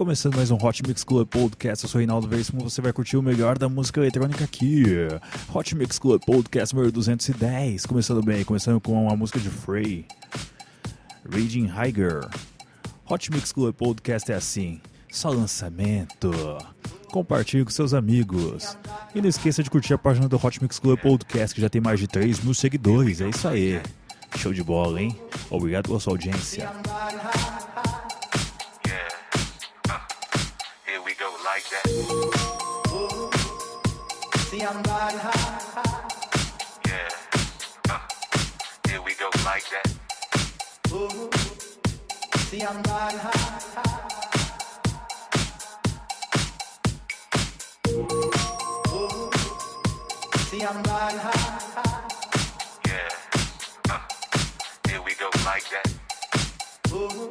Começando mais um Hot Mix Club Podcast, eu sou Reinaldo Veríssimo, você vai curtir o melhor da música eletrônica aqui. Hot Mix Club Podcast número 210, começando bem, começando com a música de Frey, Raging Higer. Hot Mix Club Podcast é assim, só lançamento. Compartilhe com seus amigos. E não esqueça de curtir a página do Hot Mix Club Podcast, que já tem mais de 3 mil seguidores, é isso aí. Show de bola, hein? Obrigado pela sua audiência. Uh, go like that. See, I'm riding high. Yeah, uh, here we go like that. Ooh,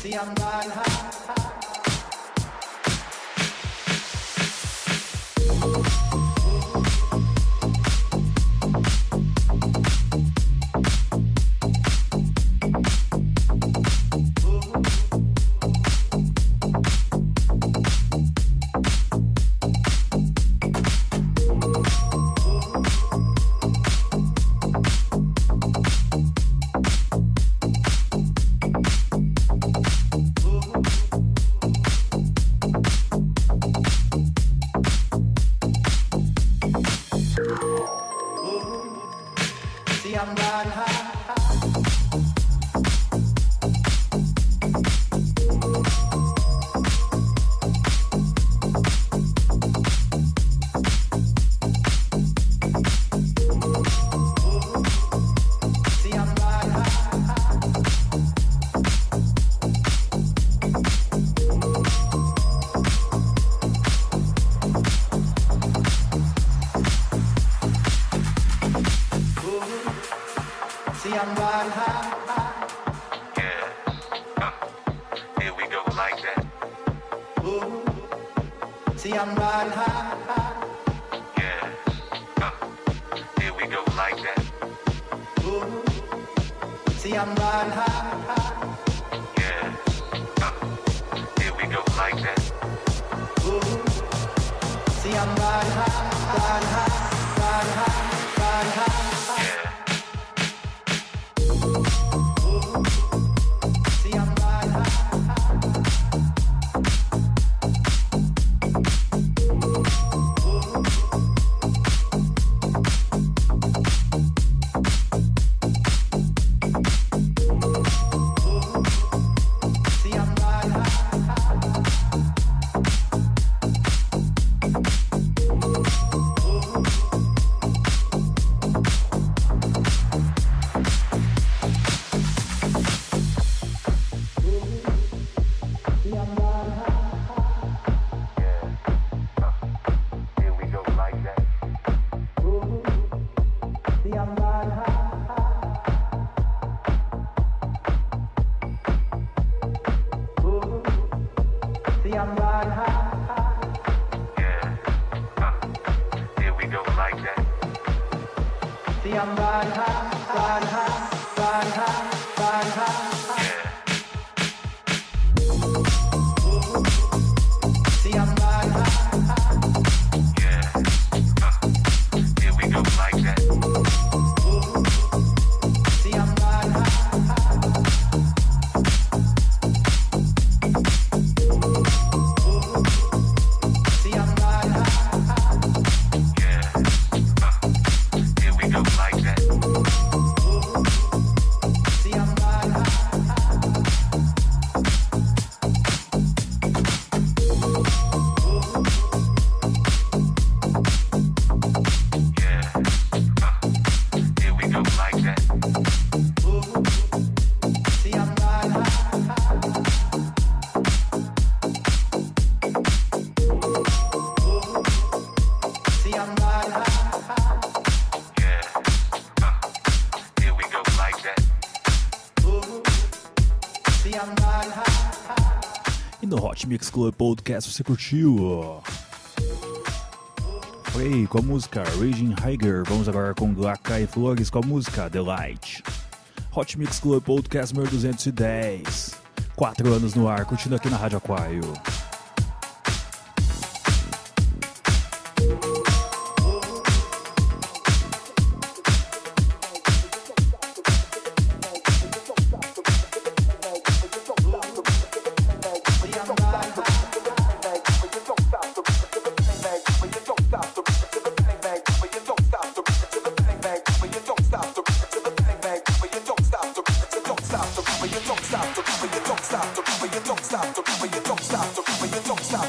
see, Mix Club Podcast você curtiu. Foi com a música Raging Higher. Vamos agora com Glaka e Flores com a música The Light. Hot Mix Club Podcast 1210. Quatro anos no ar, curtindo aqui na Rádio Aquário. stop, but you don't stop, don't stop.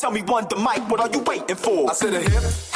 tell me one the mic, what are you waiting for? I said a hip.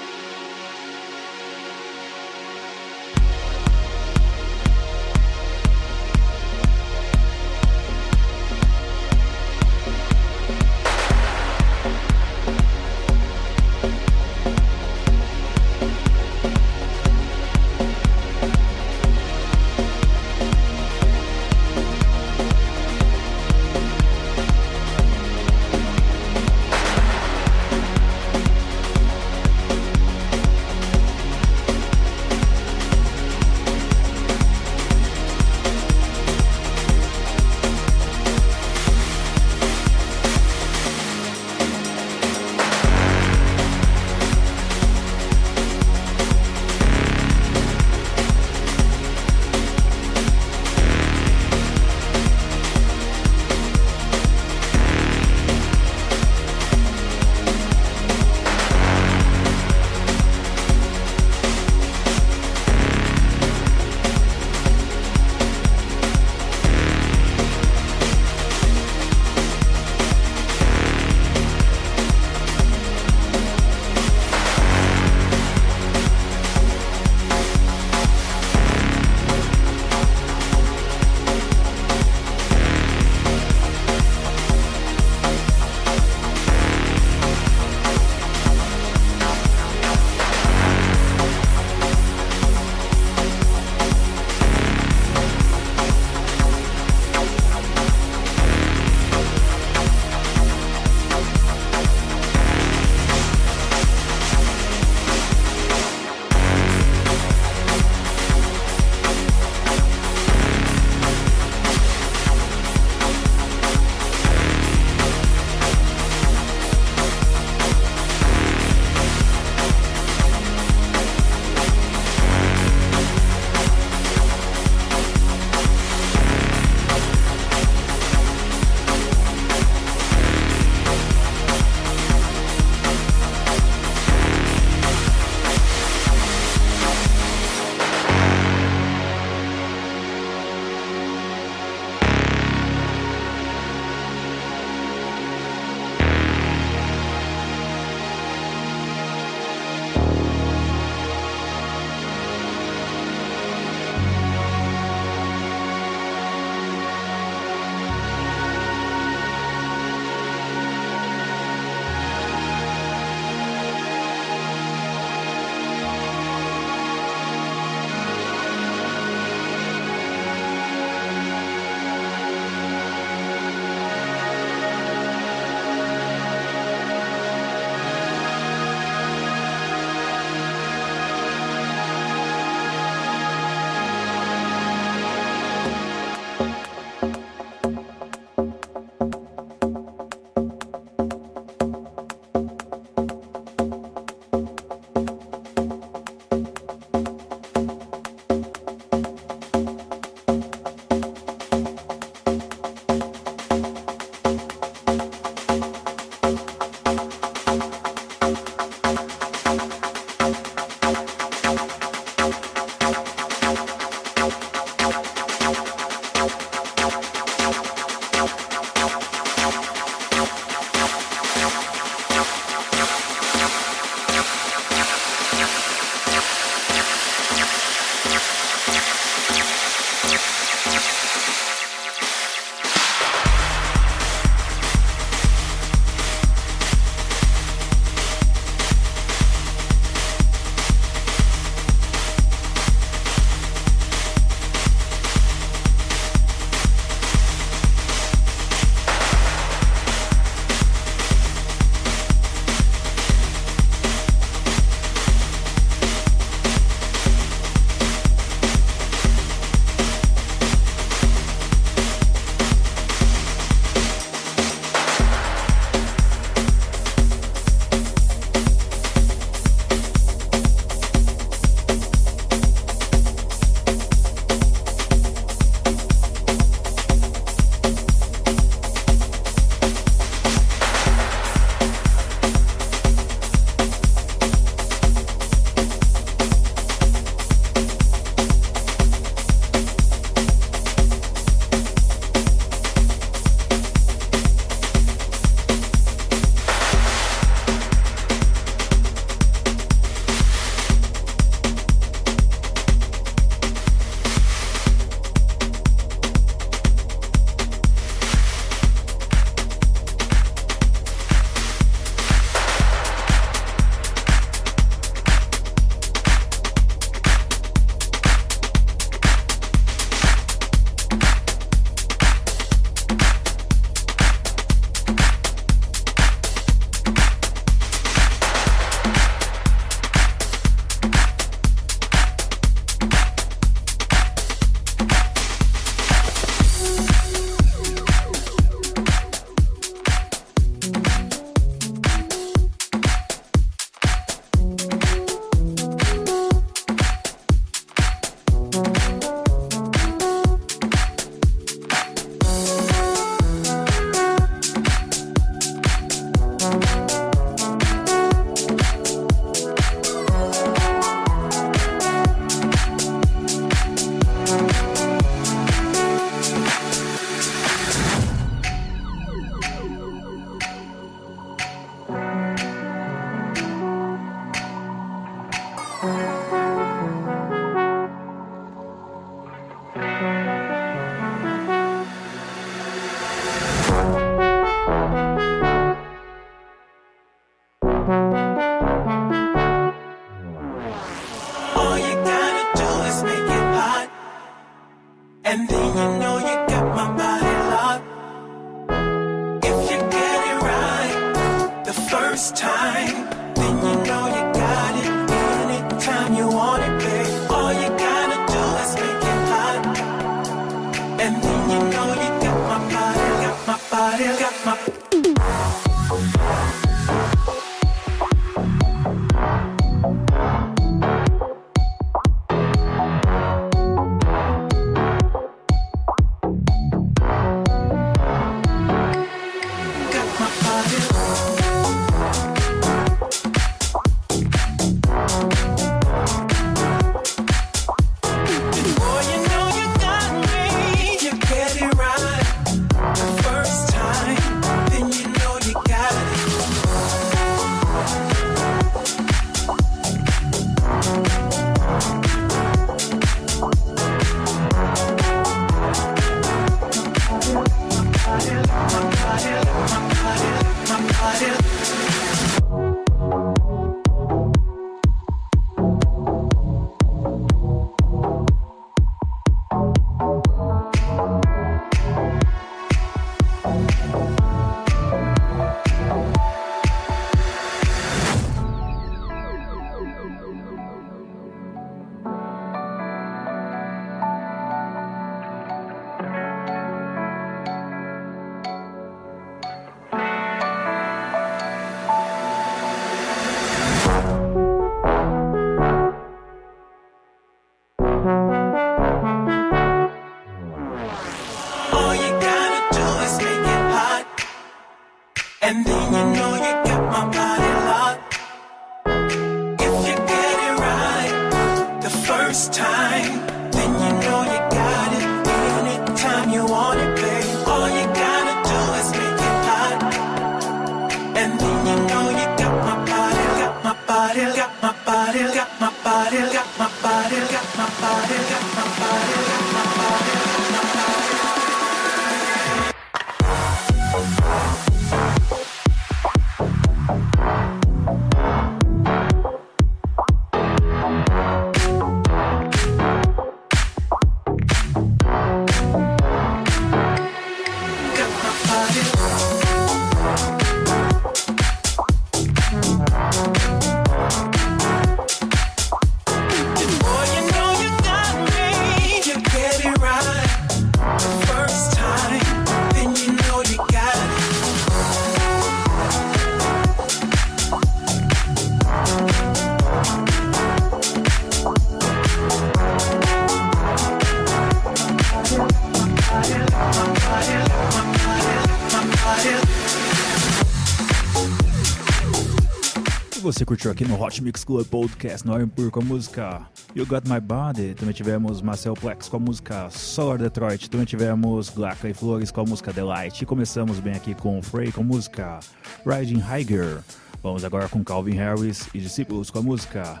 você curtiu aqui no Hot Mix Club Podcast, no Empur com a música You Got My Body, também tivemos Marcel Plex com a música Solar Detroit, também tivemos Glaca e Flores com a música Delight, e começamos bem aqui com Frey com a música Riding Higher. Vamos agora com Calvin Harris e Discípulos com a música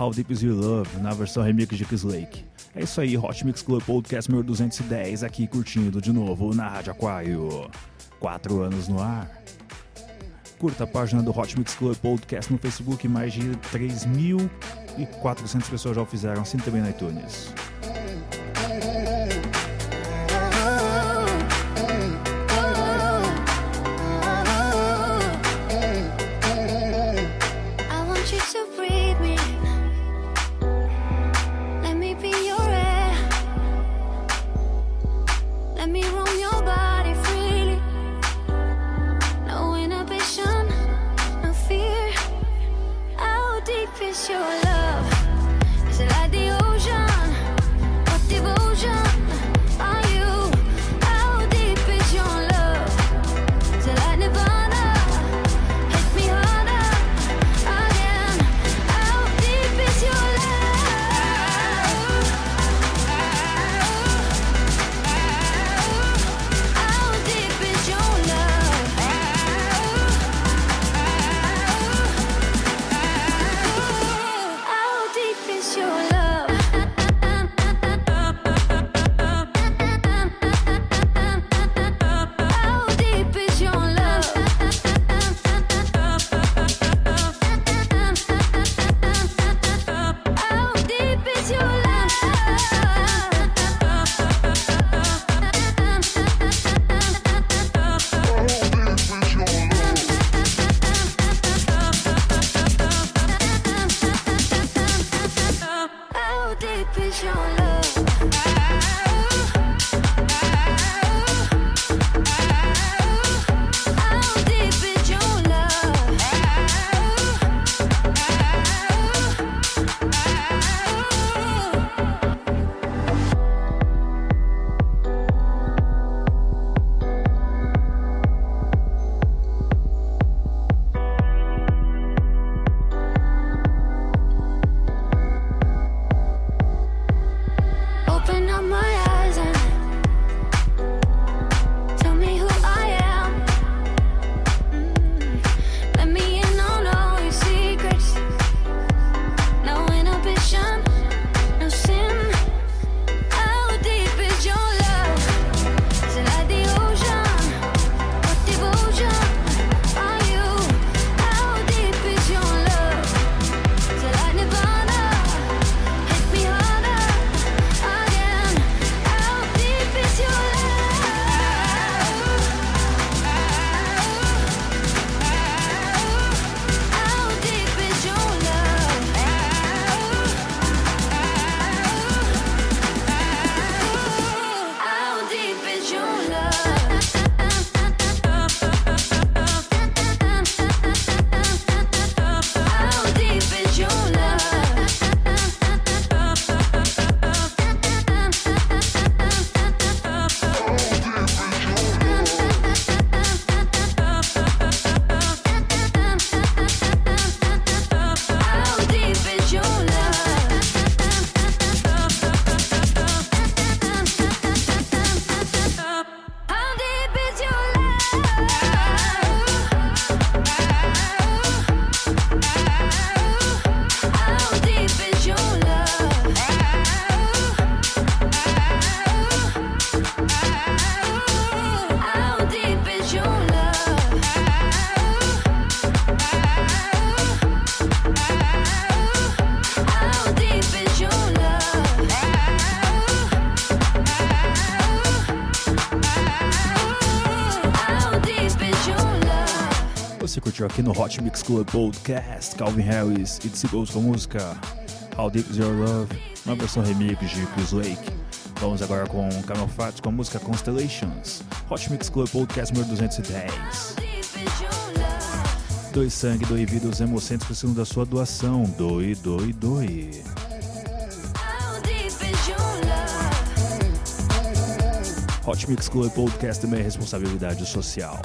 How Deep Is Your Love, na versão remix de Kiss Lake. É isso aí, Hot Mix Club Podcast 1210, aqui curtindo de novo na Rádio Aquário. Quatro anos no ar. Curta a página do Hot Mix Club Podcast no Facebook, mais de 3.400 pessoas já o fizeram, assim também no iTunes. Aqui no Hot Mix Club Podcast. Calvin Harris e The Goes com a música How Deep Is Your Love, uma versão remix de Chris Lake. Vamos agora com Camel Fat com a música Constellations. Hot Mix Club Podcast número 210. Deep is your love. Doe sangue, doe vida, os hemocentros precisam da sua doação. Doe, doe, doe. Hot Mix Club Podcast também é responsabilidade social.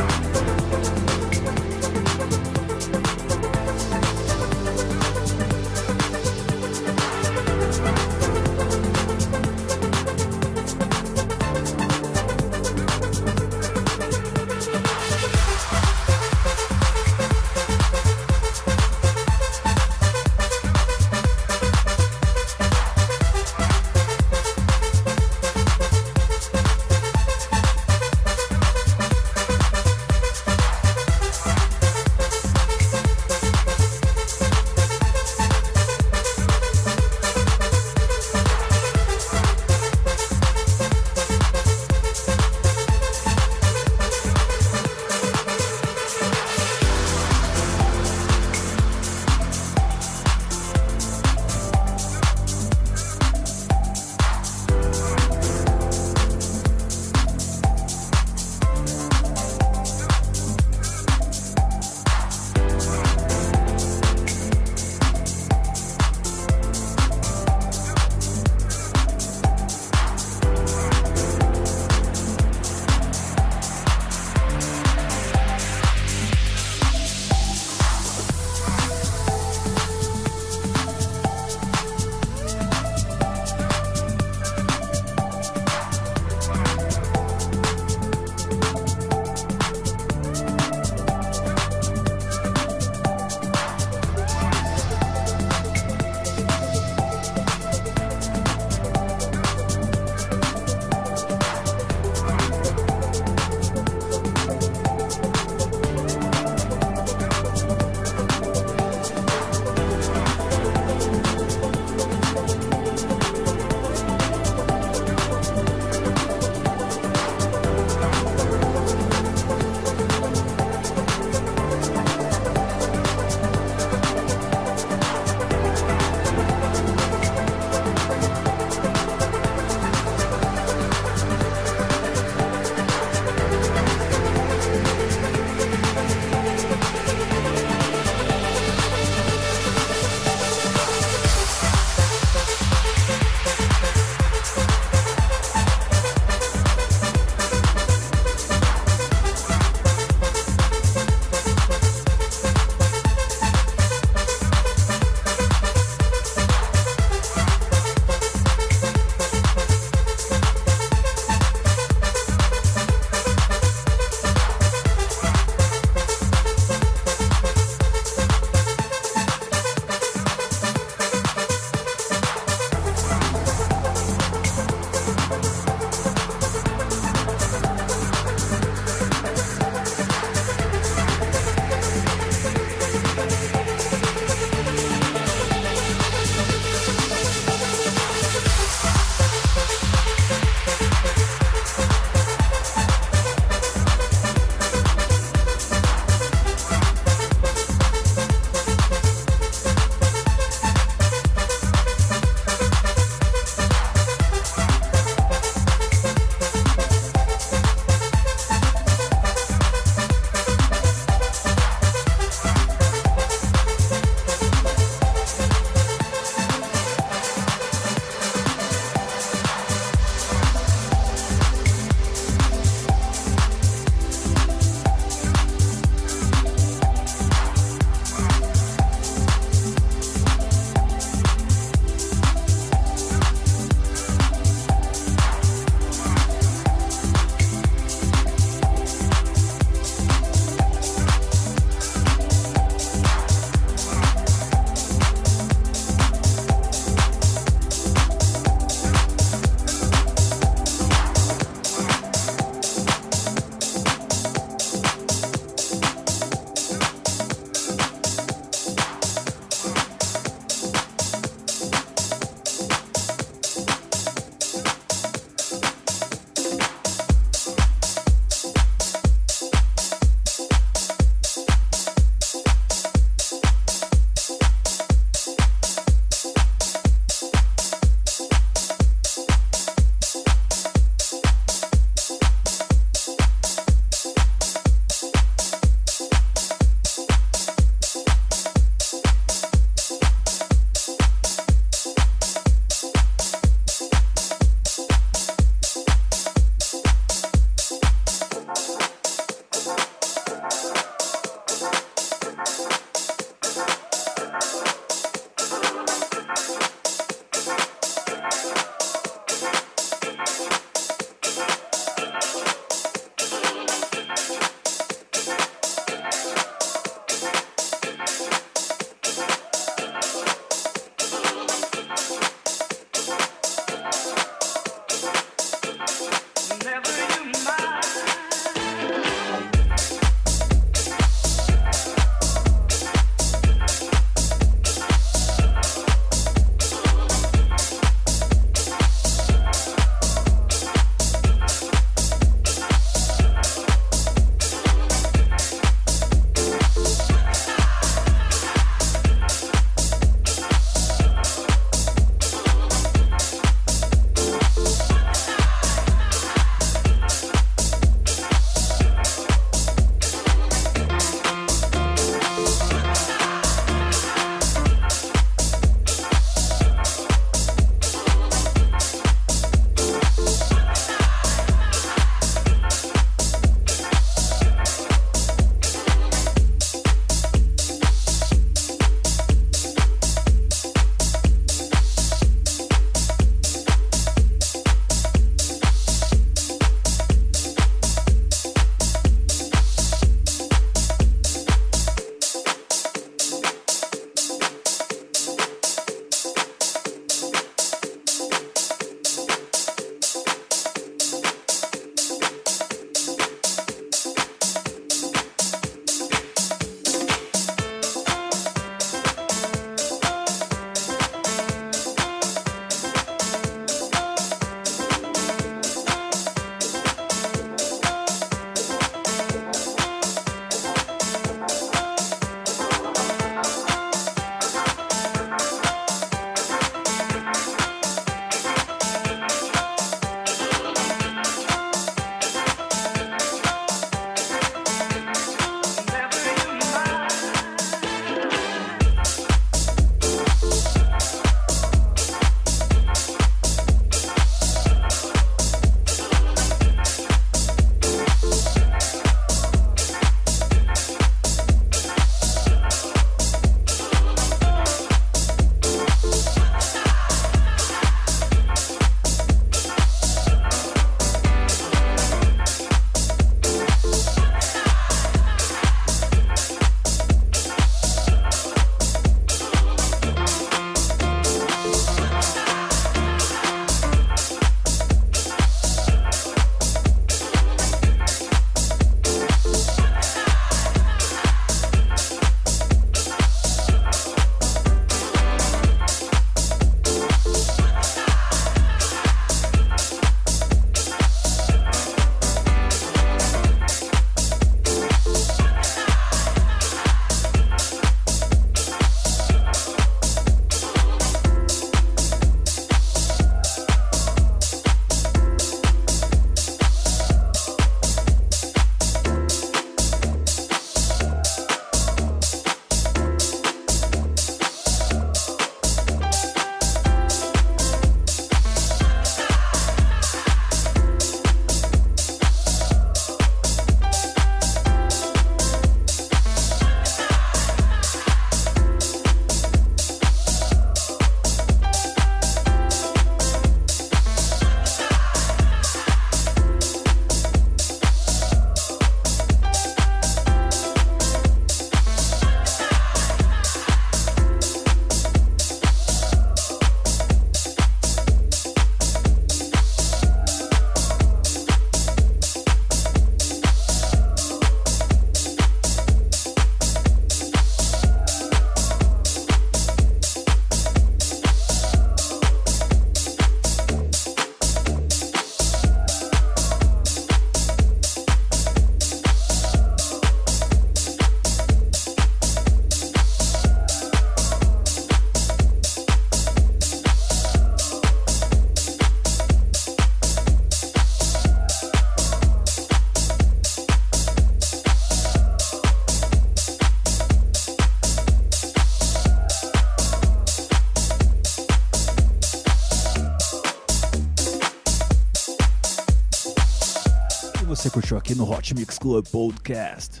Aqui no Hot Mix Club Podcast.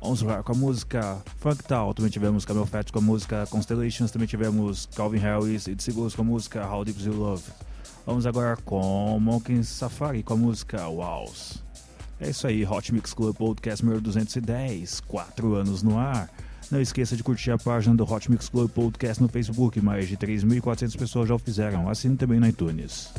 Vamos lá com a música Funk Tal, também tivemos Camel Fat com a música Constellations, também tivemos Calvin Harris e Seagulls com a música How Deep Is Your Love. Vamos agora com Monkey Safari com a música Wows. É isso aí, Hot Mix Club Podcast número 210, 4 anos no ar. Não esqueça de curtir a página do Hot Mix Club Podcast no Facebook, mais de 3.400 pessoas já o fizeram. Assine também no iTunes.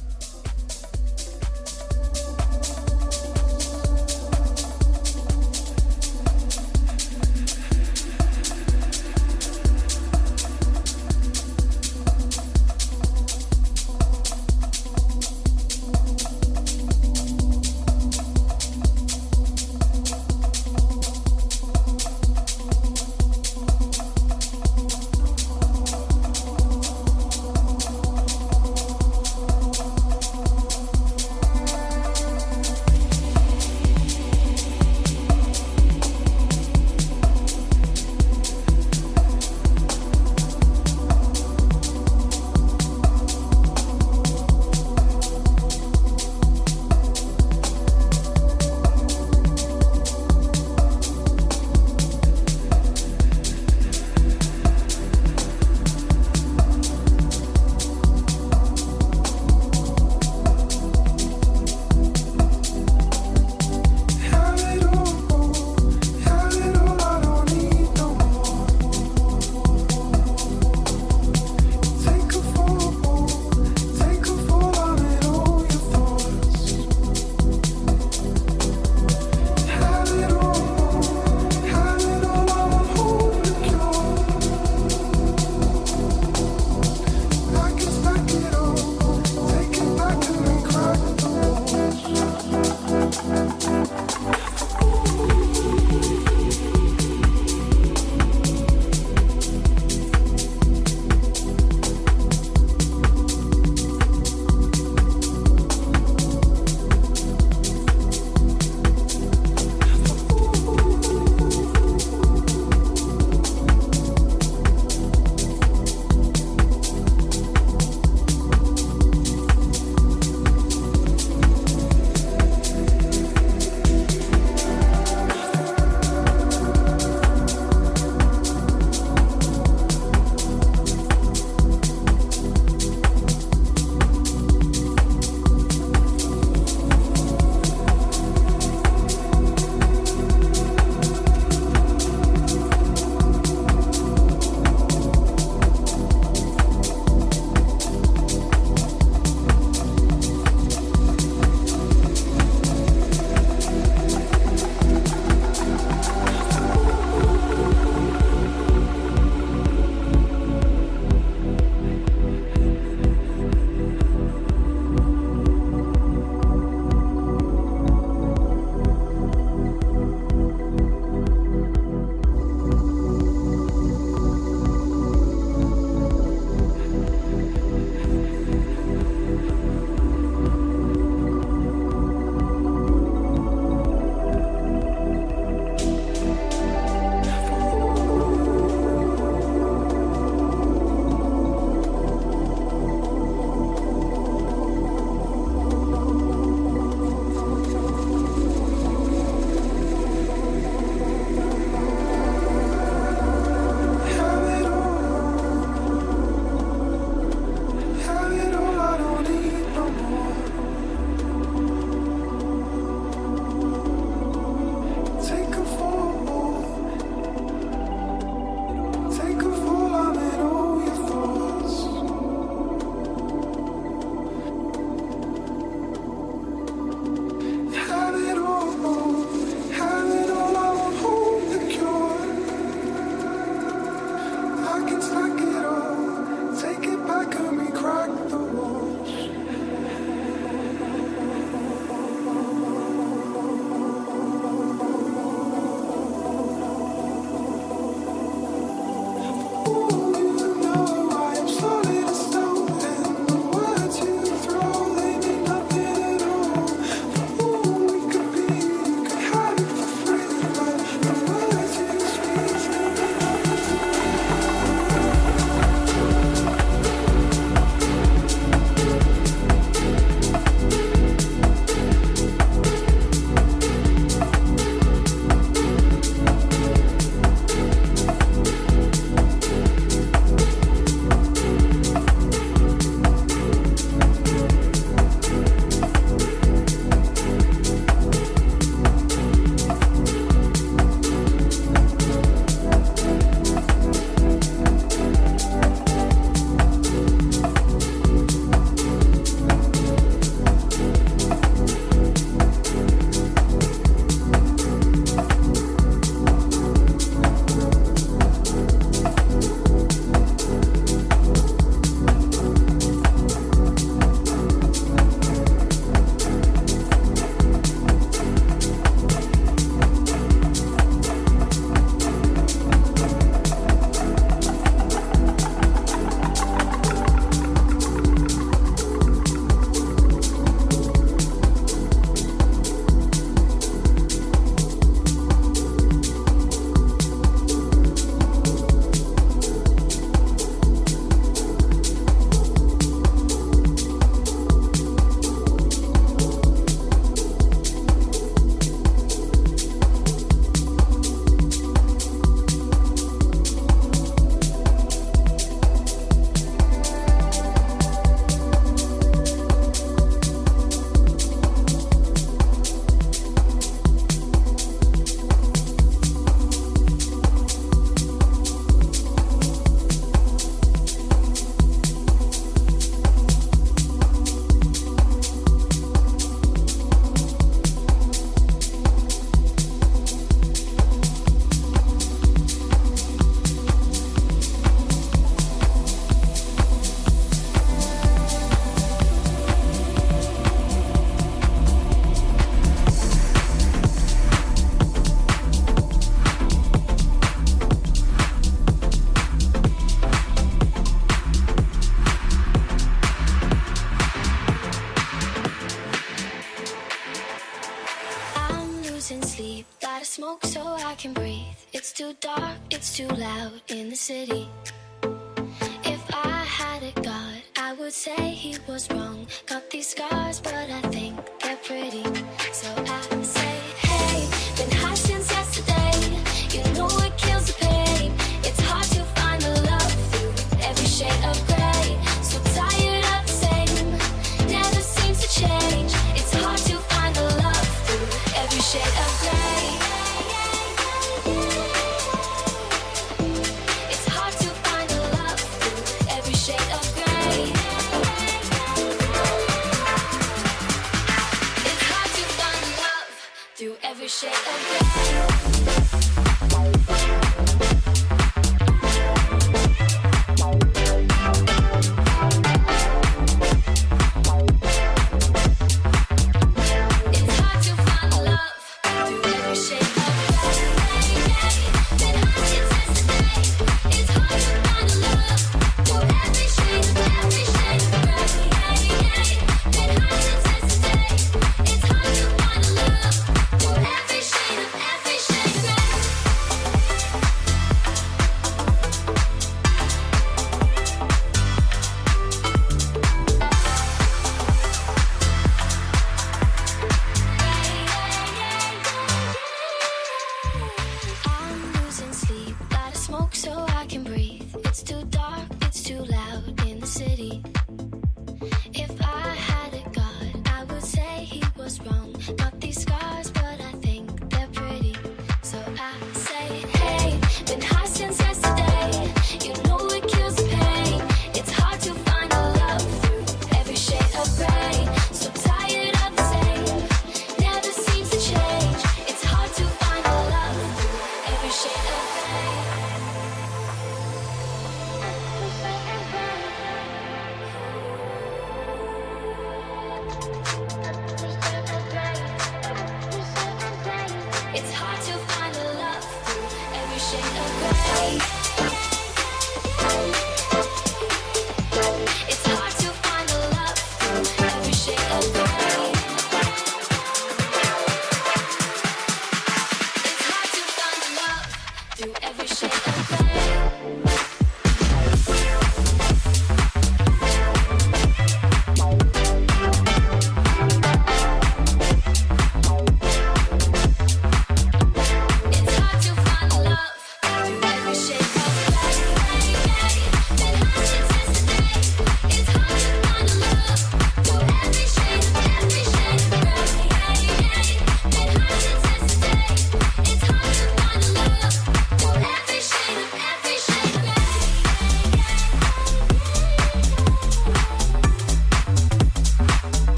city. If I had a god, I would say he was wrong. Got these scars.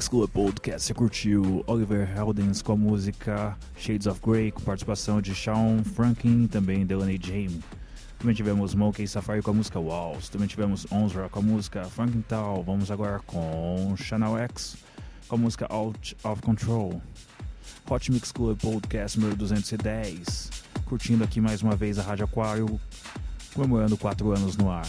Mix Club Podcast. Você curtiu Oliver Heldens com a música Shades of Grey, com participação de Sean Franklin e também Delaney James. Também tivemos Monkey Safari com a música Walls. Também tivemos Onzra com a música Franklin Tal. Vamos agora com Channel X com a música Out of Control. Hot Mix Club Podcast número 210. Curtindo aqui mais uma vez a Rádio Aquário, comemorando 4 anos no ar.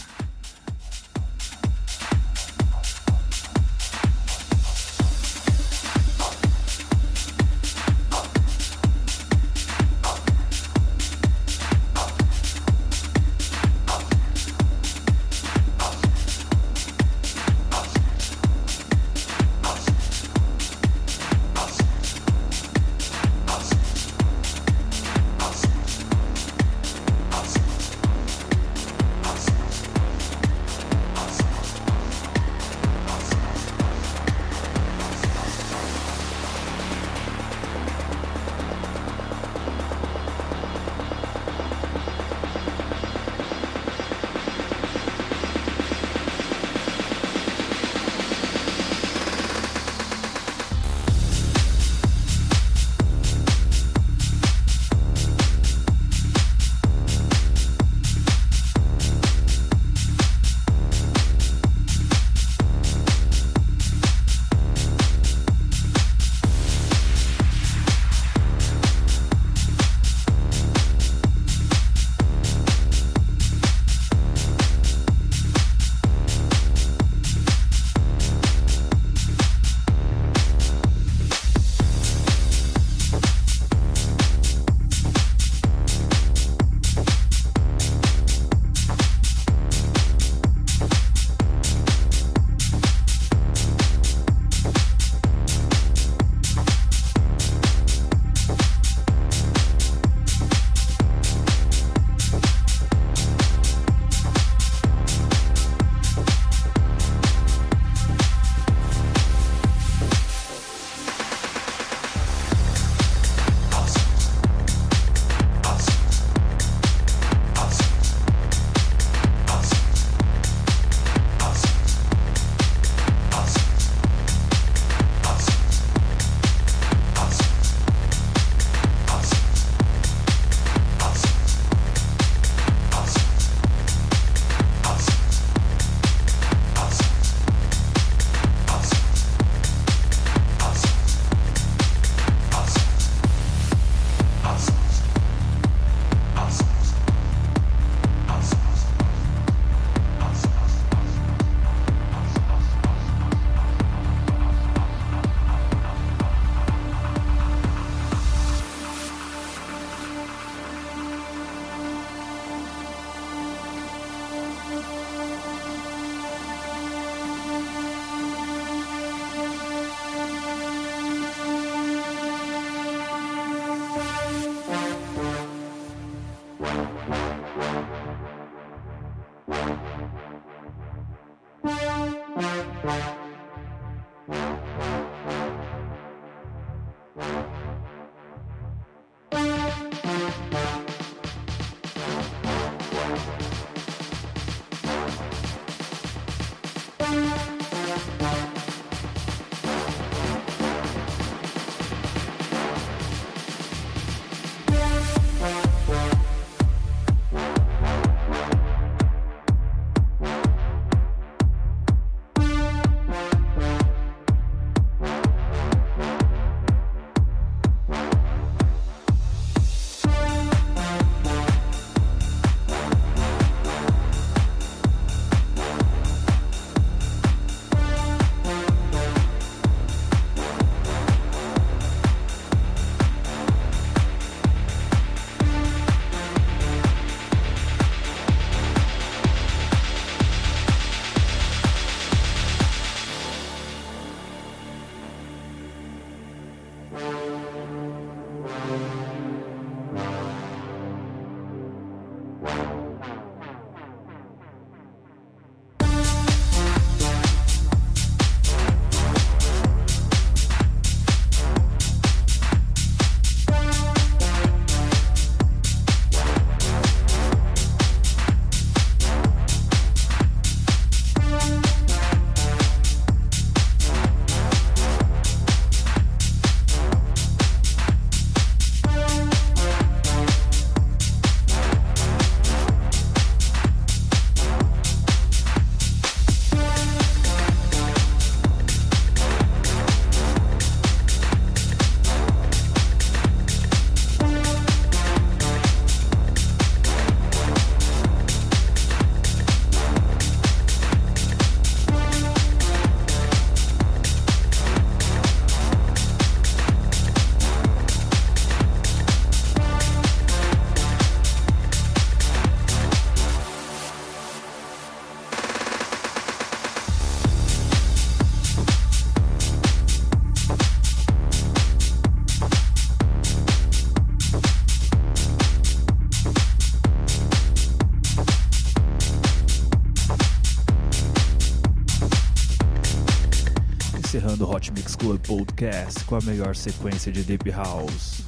Podcast com a melhor sequência de Deep House.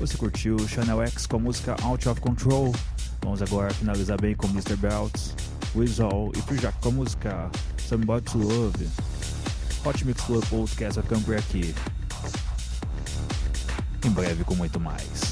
Você curtiu Channel X com a música Out of Control? Vamos agora finalizar bem com Mr. Belts, Weasel e Frujak com a música Somebody to Love. Hot Mix Club Podcast vai ficando por aqui. Em breve com muito mais.